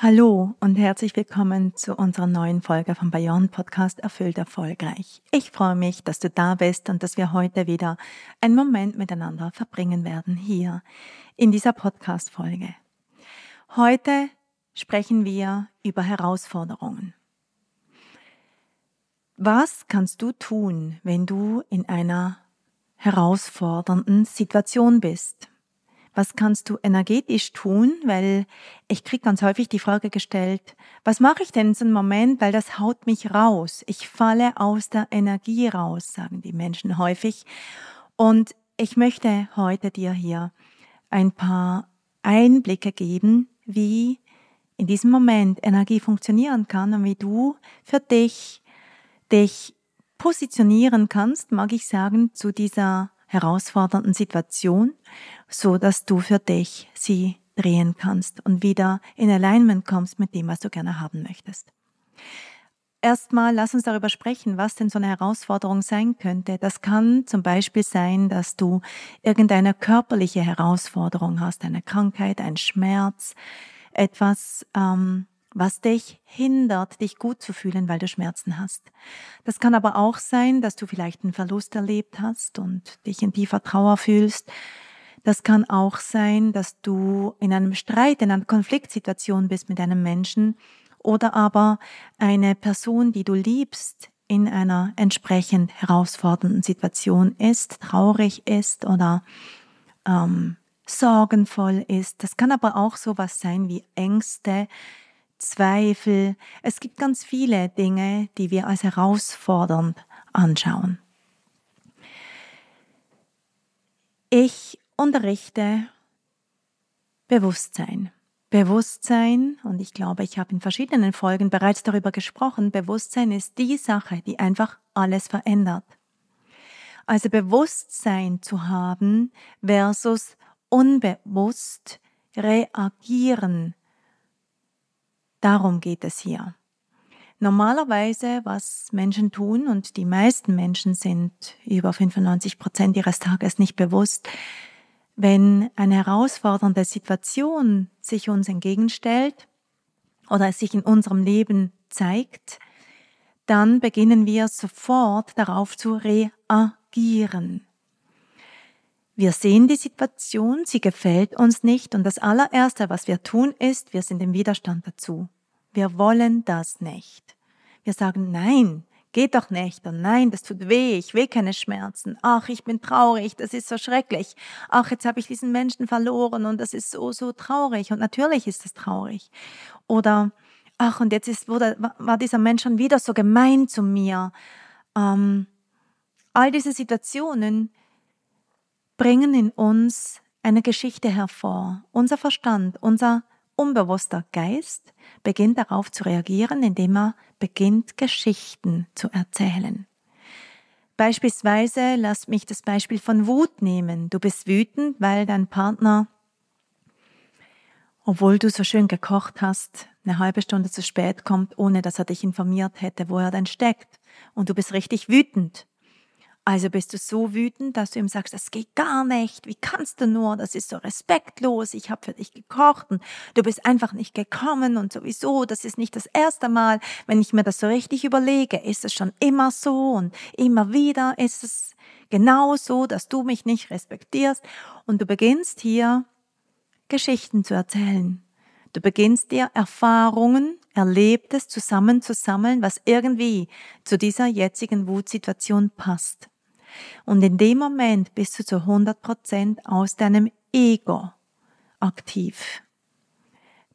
Hallo und herzlich willkommen zu unserer neuen Folge vom Bayern Podcast Erfüllt Erfolgreich. Ich freue mich, dass du da bist und dass wir heute wieder einen Moment miteinander verbringen werden hier in dieser Podcast-Folge. Heute sprechen wir über Herausforderungen. Was kannst du tun, wenn du in einer herausfordernden Situation bist? Was kannst du energetisch tun? Weil ich kriege ganz häufig die Frage gestellt, was mache ich denn in so einem Moment, weil das haut mich raus. Ich falle aus der Energie raus, sagen die Menschen häufig. Und ich möchte heute dir hier ein paar Einblicke geben, wie in diesem Moment Energie funktionieren kann und wie du für dich dich positionieren kannst, mag ich sagen, zu dieser herausfordernden Situation, so dass du für dich sie drehen kannst und wieder in Alignment kommst mit dem, was du gerne haben möchtest. Erstmal lass uns darüber sprechen, was denn so eine Herausforderung sein könnte. Das kann zum Beispiel sein, dass du irgendeine körperliche Herausforderung hast, eine Krankheit, ein Schmerz, etwas, ähm, was dich hindert, dich gut zu fühlen, weil du Schmerzen hast. Das kann aber auch sein, dass du vielleicht einen Verlust erlebt hast und dich in tiefer Trauer fühlst. Das kann auch sein, dass du in einem Streit, in einer Konfliktsituation bist mit einem Menschen oder aber eine Person, die du liebst, in einer entsprechend herausfordernden Situation ist, traurig ist oder ähm, sorgenvoll ist. Das kann aber auch sowas sein wie Ängste, Zweifel. Es gibt ganz viele Dinge, die wir als herausfordernd anschauen. Ich unterrichte Bewusstsein. Bewusstsein, und ich glaube, ich habe in verschiedenen Folgen bereits darüber gesprochen, Bewusstsein ist die Sache, die einfach alles verändert. Also Bewusstsein zu haben versus unbewusst reagieren Darum geht es hier. Normalerweise, was Menschen tun, und die meisten Menschen sind über 95 Prozent ihres Tages nicht bewusst, wenn eine herausfordernde Situation sich uns entgegenstellt oder es sich in unserem Leben zeigt, dann beginnen wir sofort darauf zu reagieren. Wir sehen die Situation, sie gefällt uns nicht und das allererste, was wir tun, ist, wir sind im Widerstand dazu. Wir wollen das nicht. Wir sagen, nein, geht doch nicht und nein, das tut weh, ich will keine Schmerzen. Ach, ich bin traurig, das ist so schrecklich. Ach, jetzt habe ich diesen Menschen verloren und das ist so, so traurig und natürlich ist das traurig. Oder, ach, und jetzt ist, wurde, war dieser Mensch schon wieder so gemein zu mir. Ähm, all diese Situationen bringen in uns eine Geschichte hervor. Unser Verstand, unser unbewusster Geist beginnt darauf zu reagieren, indem er beginnt, Geschichten zu erzählen. Beispielsweise lass mich das Beispiel von Wut nehmen. Du bist wütend, weil dein Partner, obwohl du so schön gekocht hast, eine halbe Stunde zu spät kommt, ohne dass er dich informiert hätte, wo er denn steckt. Und du bist richtig wütend. Also bist du so wütend, dass du ihm sagst, das geht gar nicht, wie kannst du nur, das ist so respektlos, ich habe für dich gekocht und du bist einfach nicht gekommen und sowieso, das ist nicht das erste Mal, wenn ich mir das so richtig überlege, ist es schon immer so und immer wieder ist es genau so, dass du mich nicht respektierst. Und du beginnst hier Geschichten zu erzählen. Du beginnst dir Erfahrungen, Erlebtes zusammenzusammeln, was irgendwie zu dieser jetzigen Wutsituation passt. Und in dem Moment bist du zu 100 Prozent aus deinem Ego aktiv.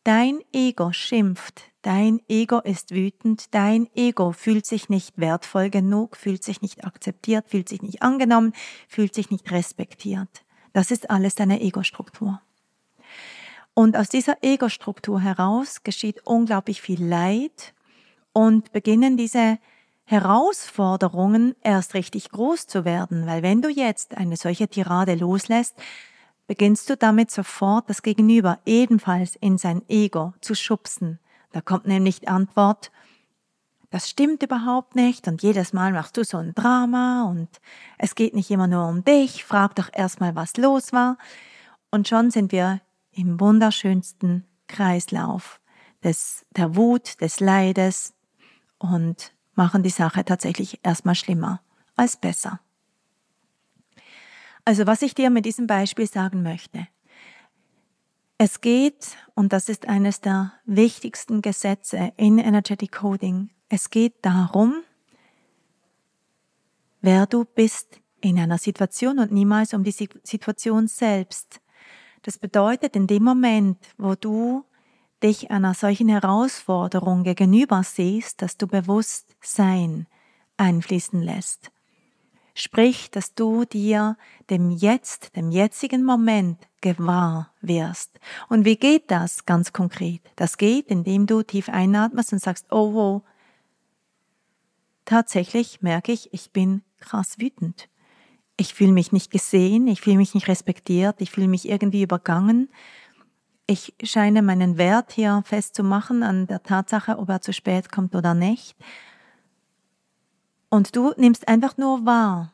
Dein Ego schimpft, dein Ego ist wütend, dein Ego fühlt sich nicht wertvoll genug, fühlt sich nicht akzeptiert, fühlt sich nicht angenommen, fühlt sich nicht respektiert. Das ist alles deine Ego-Struktur. Und aus dieser Ego-Struktur heraus geschieht unglaublich viel Leid und beginnen diese Herausforderungen erst richtig groß zu werden, weil wenn du jetzt eine solche Tirade loslässt, beginnst du damit sofort das Gegenüber ebenfalls in sein Ego zu schubsen. Da kommt nämlich die Antwort, das stimmt überhaupt nicht und jedes Mal machst du so ein Drama und es geht nicht immer nur um dich, frag doch erstmal, was los war. Und schon sind wir im wunderschönsten Kreislauf des, der Wut, des Leides und machen die Sache tatsächlich erstmal schlimmer als besser. Also was ich dir mit diesem Beispiel sagen möchte. Es geht, und das ist eines der wichtigsten Gesetze in Energetic Coding, es geht darum, wer du bist in einer Situation und niemals um die Situation selbst. Das bedeutet, in dem Moment, wo du dich einer solchen Herausforderung gegenüber siehst, dass du Bewusstsein einfließen lässt. Sprich, dass du dir dem Jetzt, dem jetzigen Moment gewahr wirst. Und wie geht das ganz konkret? Das geht, indem du tief einatmest und sagst, oh, wow, tatsächlich merke ich, ich bin krass wütend. Ich fühle mich nicht gesehen, ich fühle mich nicht respektiert, ich fühle mich irgendwie übergangen. Ich scheine meinen Wert hier festzumachen an der Tatsache, ob er zu spät kommt oder nicht. Und du nimmst einfach nur wahr,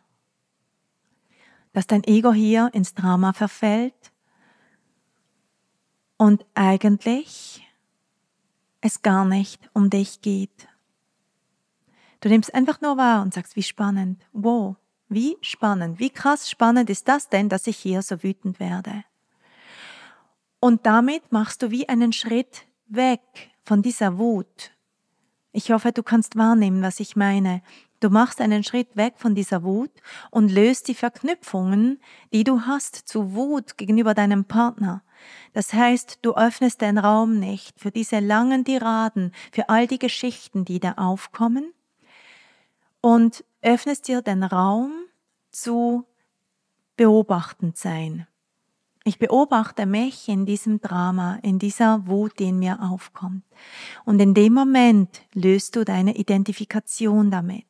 dass dein Ego hier ins Drama verfällt und eigentlich es gar nicht um dich geht. Du nimmst einfach nur wahr und sagst, wie spannend, wow, wie spannend, wie krass spannend ist das denn, dass ich hier so wütend werde. Und damit machst du wie einen Schritt weg von dieser Wut. Ich hoffe, du kannst wahrnehmen, was ich meine. Du machst einen Schritt weg von dieser Wut und löst die Verknüpfungen, die du hast zu Wut gegenüber deinem Partner. Das heißt, du öffnest den Raum nicht für diese langen Tiraden, für all die Geschichten, die da aufkommen und öffnest dir den Raum zu beobachtend sein. Ich beobachte mich in diesem Drama, in dieser Wut, die in mir aufkommt. Und in dem Moment löst du deine Identifikation damit.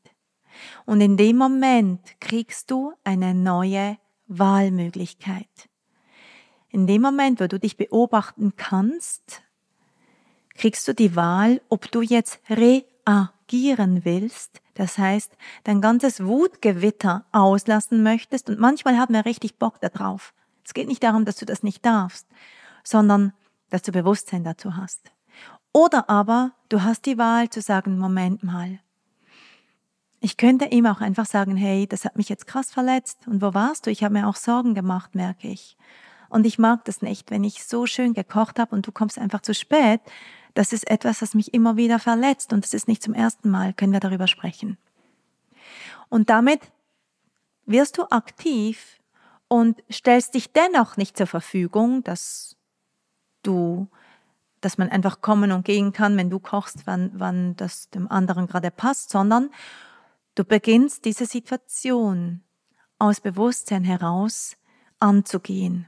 Und in dem Moment kriegst du eine neue Wahlmöglichkeit. In dem Moment, wo du dich beobachten kannst, kriegst du die Wahl, ob du jetzt reagieren willst, das heißt, dein ganzes Wutgewitter auslassen möchtest und manchmal haben wir richtig Bock darauf. Es geht nicht darum, dass du das nicht darfst, sondern dass du Bewusstsein dazu hast. Oder aber du hast die Wahl zu sagen, Moment mal, ich könnte ihm auch einfach sagen, hey, das hat mich jetzt krass verletzt. Und wo warst du? Ich habe mir auch Sorgen gemacht, merke ich. Und ich mag das nicht, wenn ich so schön gekocht habe und du kommst einfach zu spät. Das ist etwas, das mich immer wieder verletzt und es ist nicht zum ersten Mal, können wir darüber sprechen. Und damit wirst du aktiv und stellst dich dennoch nicht zur Verfügung, dass du dass man einfach kommen und gehen kann, wenn du kochst, wann, wann das dem anderen gerade passt, sondern Du beginnst diese Situation aus Bewusstsein heraus anzugehen.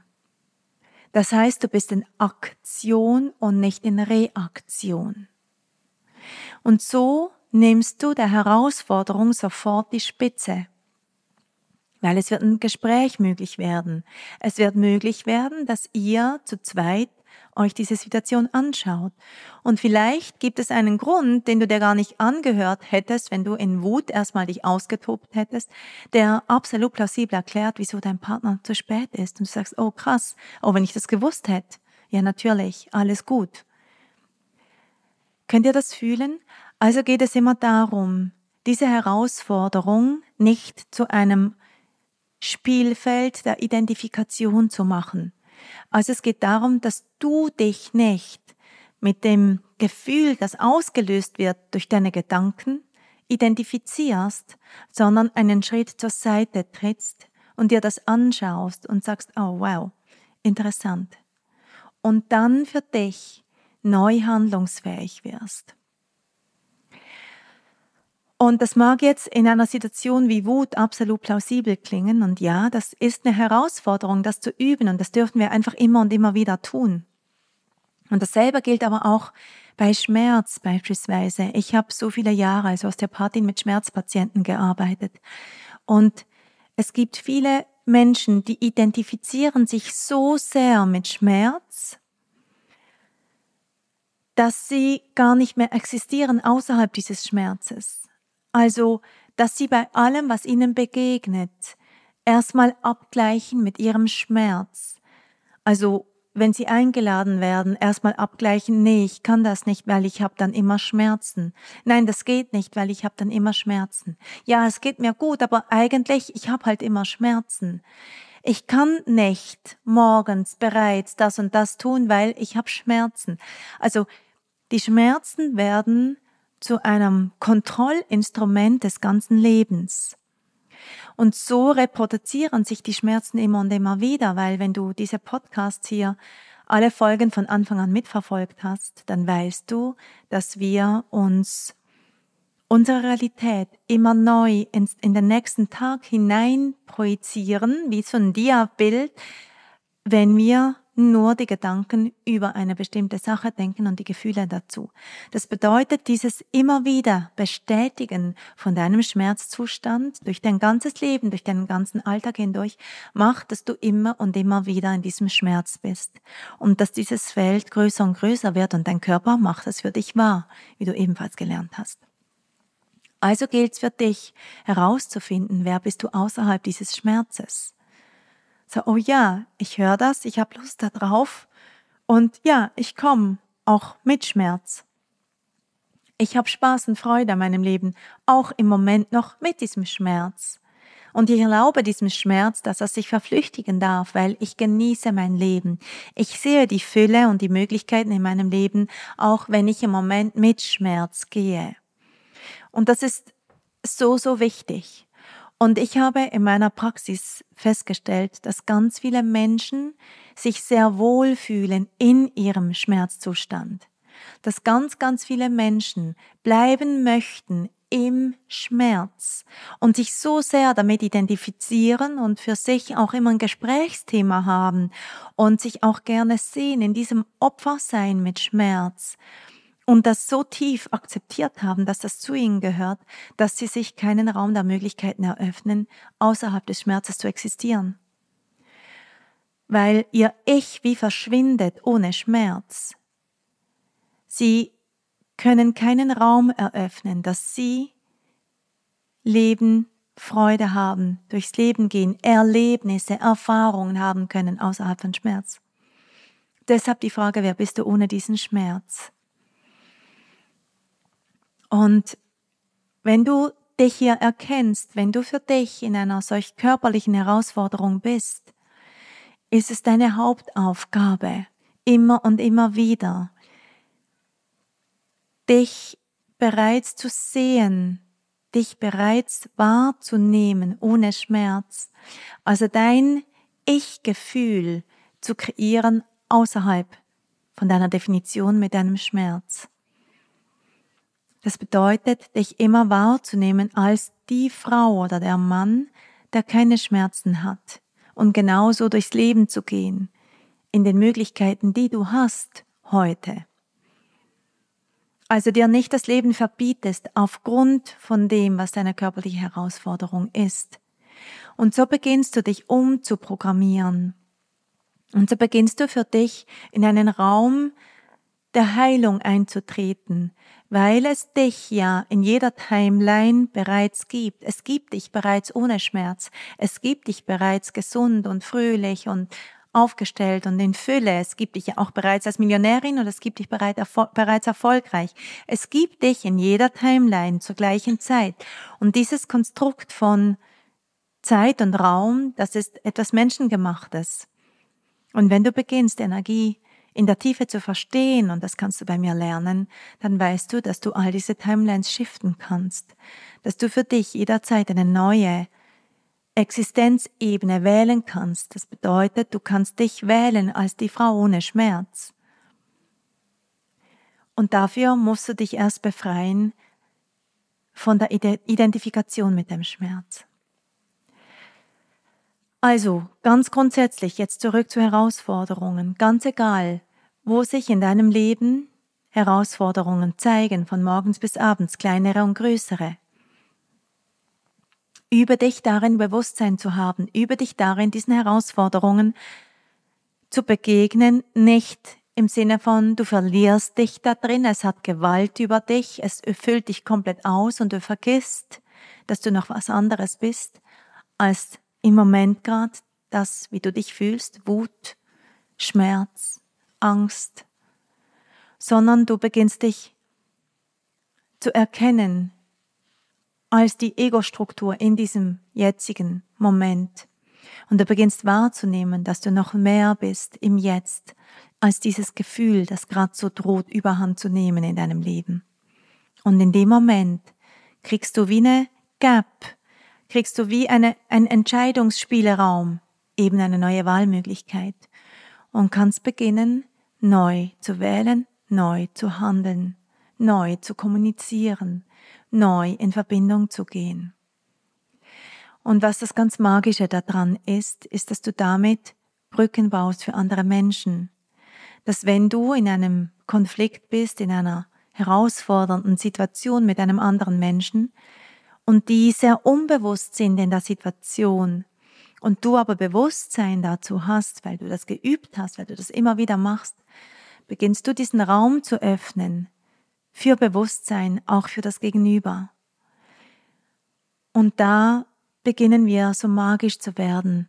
Das heißt, du bist in Aktion und nicht in Reaktion. Und so nimmst du der Herausforderung sofort die Spitze, weil es wird ein Gespräch möglich werden. Es wird möglich werden, dass ihr zu zweit euch diese Situation anschaut. Und vielleicht gibt es einen Grund, den du dir gar nicht angehört hättest, wenn du in Wut erstmal dich ausgetobt hättest, der absolut plausibel erklärt, wieso dein Partner zu spät ist. Und du sagst, oh krass, oh, wenn ich das gewusst hätte. Ja, natürlich, alles gut. Könnt ihr das fühlen? Also geht es immer darum, diese Herausforderung nicht zu einem Spielfeld der Identifikation zu machen. Also es geht darum, dass du dich nicht mit dem Gefühl, das ausgelöst wird durch deine Gedanken, identifizierst, sondern einen Schritt zur Seite trittst und dir das anschaust und sagst, oh wow, interessant. Und dann für dich neu handlungsfähig wirst. Und das mag jetzt in einer Situation wie Wut absolut plausibel klingen. Und ja, das ist eine Herausforderung, das zu üben. Und das dürfen wir einfach immer und immer wieder tun. Und dasselbe gilt aber auch bei Schmerz beispielsweise. Ich habe so viele Jahre als Osteopathin mit Schmerzpatienten gearbeitet. Und es gibt viele Menschen, die identifizieren sich so sehr mit Schmerz, dass sie gar nicht mehr existieren außerhalb dieses Schmerzes. Also, dass sie bei allem, was ihnen begegnet, erstmal abgleichen mit ihrem Schmerz. Also wenn sie eingeladen werden, erstmal abgleichen, nee, ich kann das nicht, weil ich habe dann immer Schmerzen. Nein, das geht nicht, weil ich habe dann immer Schmerzen. Ja, es geht mir gut, aber eigentlich, ich habe halt immer Schmerzen. Ich kann nicht morgens bereits das und das tun, weil ich habe Schmerzen. Also die Schmerzen werden zu einem Kontrollinstrument des ganzen Lebens. Und so reproduzieren sich die Schmerzen immer und immer wieder, weil wenn du diese Podcasts hier alle Folgen von Anfang an mitverfolgt hast, dann weißt du, dass wir uns unsere Realität immer neu in, in den nächsten Tag hinein projizieren, wie so ein Dia-Bild, wenn wir nur die Gedanken über eine bestimmte Sache denken und die Gefühle dazu. Das bedeutet, dieses immer wieder Bestätigen von deinem Schmerzzustand durch dein ganzes Leben, durch deinen ganzen Alltag hindurch, macht, dass du immer und immer wieder in diesem Schmerz bist. Und dass dieses Feld größer und größer wird und dein Körper macht es für dich wahr, wie du ebenfalls gelernt hast. Also gilt es für dich herauszufinden, wer bist du außerhalb dieses Schmerzes. So, oh ja, ich höre das, ich habe Lust darauf und ja, ich komme auch mit Schmerz. Ich habe Spaß und Freude an meinem Leben, auch im Moment noch mit diesem Schmerz. Und ich erlaube diesem Schmerz, dass er sich verflüchtigen darf, weil ich genieße mein Leben. Ich sehe die Fülle und die Möglichkeiten in meinem Leben, auch wenn ich im Moment mit Schmerz gehe. Und das ist so, so wichtig. Und ich habe in meiner Praxis festgestellt, dass ganz viele Menschen sich sehr wohl fühlen in ihrem Schmerzzustand. Dass ganz, ganz viele Menschen bleiben möchten im Schmerz und sich so sehr damit identifizieren und für sich auch immer ein Gesprächsthema haben und sich auch gerne sehen in diesem Opfersein mit Schmerz und das so tief akzeptiert haben, dass das zu ihnen gehört, dass sie sich keinen Raum der Möglichkeiten eröffnen, außerhalb des Schmerzes zu existieren. Weil ihr Ich wie verschwindet ohne Schmerz. Sie können keinen Raum eröffnen, dass sie Leben, Freude haben, durchs Leben gehen, Erlebnisse, Erfahrungen haben können außerhalb von Schmerz. Deshalb die Frage, wer bist du ohne diesen Schmerz? Und wenn du dich hier erkennst, wenn du für dich in einer solch körperlichen Herausforderung bist, ist es deine Hauptaufgabe, immer und immer wieder, dich bereits zu sehen, dich bereits wahrzunehmen ohne Schmerz, also dein Ich-Gefühl zu kreieren außerhalb von deiner Definition mit deinem Schmerz. Das bedeutet, dich immer wahrzunehmen als die Frau oder der Mann, der keine Schmerzen hat und genauso durchs Leben zu gehen, in den Möglichkeiten, die du hast heute. Also dir nicht das Leben verbietest aufgrund von dem, was deine körperliche Herausforderung ist. Und so beginnst du dich umzuprogrammieren. Und so beginnst du für dich in einen Raum der Heilung einzutreten, weil es dich ja in jeder Timeline bereits gibt. Es gibt dich bereits ohne Schmerz. Es gibt dich bereits gesund und fröhlich und aufgestellt und in Fülle. Es gibt dich ja auch bereits als Millionärin und es gibt dich bereits erfolgreich. Es gibt dich in jeder Timeline zur gleichen Zeit. Und dieses Konstrukt von Zeit und Raum, das ist etwas Menschengemachtes. Und wenn du beginnst, Energie in der Tiefe zu verstehen, und das kannst du bei mir lernen, dann weißt du, dass du all diese Timelines shiften kannst, dass du für dich jederzeit eine neue Existenzebene wählen kannst. Das bedeutet, du kannst dich wählen als die Frau ohne Schmerz. Und dafür musst du dich erst befreien von der Identifikation mit dem Schmerz. Also, ganz grundsätzlich, jetzt zurück zu Herausforderungen. Ganz egal, wo sich in deinem Leben Herausforderungen zeigen, von morgens bis abends, kleinere und größere. Übe dich darin, Bewusstsein zu haben, übe dich darin, diesen Herausforderungen zu begegnen, nicht im Sinne von, du verlierst dich da drin, es hat Gewalt über dich, es füllt dich komplett aus und du vergisst, dass du noch was anderes bist, als im Moment gerade das, wie du dich fühlst, Wut, Schmerz, Angst, sondern du beginnst dich zu erkennen als die Ego-Struktur in diesem jetzigen Moment. Und du beginnst wahrzunehmen, dass du noch mehr bist im Jetzt, als dieses Gefühl, das gerade so droht, überhand zu nehmen in deinem Leben. Und in dem Moment kriegst du wie eine Gap kriegst du wie eine, ein Entscheidungsspielraum, eben eine neue Wahlmöglichkeit und kannst beginnen, neu zu wählen, neu zu handeln, neu zu kommunizieren, neu in Verbindung zu gehen. Und was das ganz Magische daran ist, ist, dass du damit Brücken baust für andere Menschen. Dass wenn du in einem Konflikt bist, in einer herausfordernden Situation mit einem anderen Menschen, und die sehr unbewusst sind in der Situation und du aber Bewusstsein dazu hast, weil du das geübt hast, weil du das immer wieder machst, beginnst du diesen Raum zu öffnen für Bewusstsein, auch für das Gegenüber. Und da beginnen wir so magisch zu werden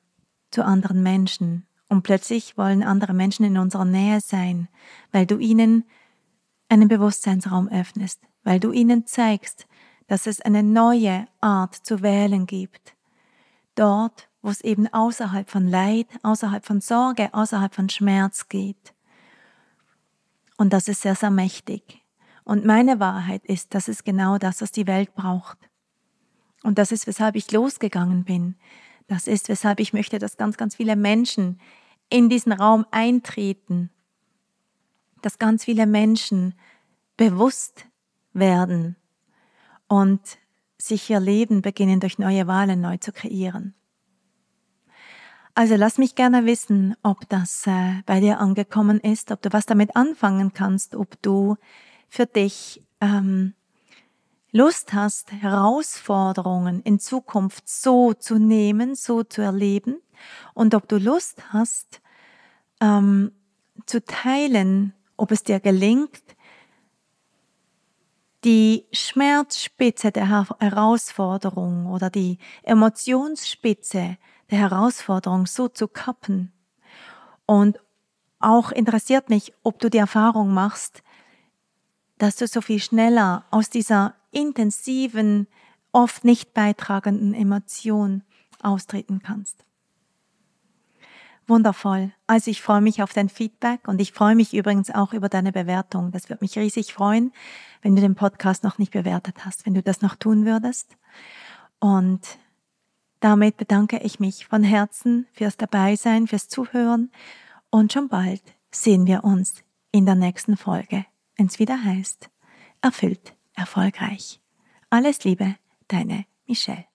zu anderen Menschen. Und plötzlich wollen andere Menschen in unserer Nähe sein, weil du ihnen einen Bewusstseinsraum öffnest, weil du ihnen zeigst, dass es eine neue Art zu wählen gibt. Dort, wo es eben außerhalb von Leid, außerhalb von Sorge, außerhalb von Schmerz geht. Und das ist sehr, sehr mächtig. Und meine Wahrheit ist, das ist genau das, was die Welt braucht. Und das ist, weshalb ich losgegangen bin. Das ist, weshalb ich möchte, dass ganz, ganz viele Menschen in diesen Raum eintreten. Dass ganz viele Menschen bewusst werden und sich ihr Leben beginnen durch neue Wahlen neu zu kreieren. Also lass mich gerne wissen, ob das äh, bei dir angekommen ist, ob du was damit anfangen kannst, ob du für dich ähm, Lust hast, Herausforderungen in Zukunft so zu nehmen, so zu erleben und ob du Lust hast, ähm, zu teilen, ob es dir gelingt, die Schmerzspitze der Herausforderung oder die Emotionsspitze der Herausforderung so zu kappen. Und auch interessiert mich, ob du die Erfahrung machst, dass du so viel schneller aus dieser intensiven, oft nicht beitragenden Emotion austreten kannst. Wundervoll. Also ich freue mich auf dein Feedback und ich freue mich übrigens auch über deine Bewertung. Das wird mich riesig freuen, wenn du den Podcast noch nicht bewertet hast, wenn du das noch tun würdest. Und damit bedanke ich mich von Herzen fürs Dabeisein, fürs Zuhören und schon bald sehen wir uns in der nächsten Folge, wenn es wieder heißt, erfüllt, erfolgreich. Alles Liebe, deine Michelle.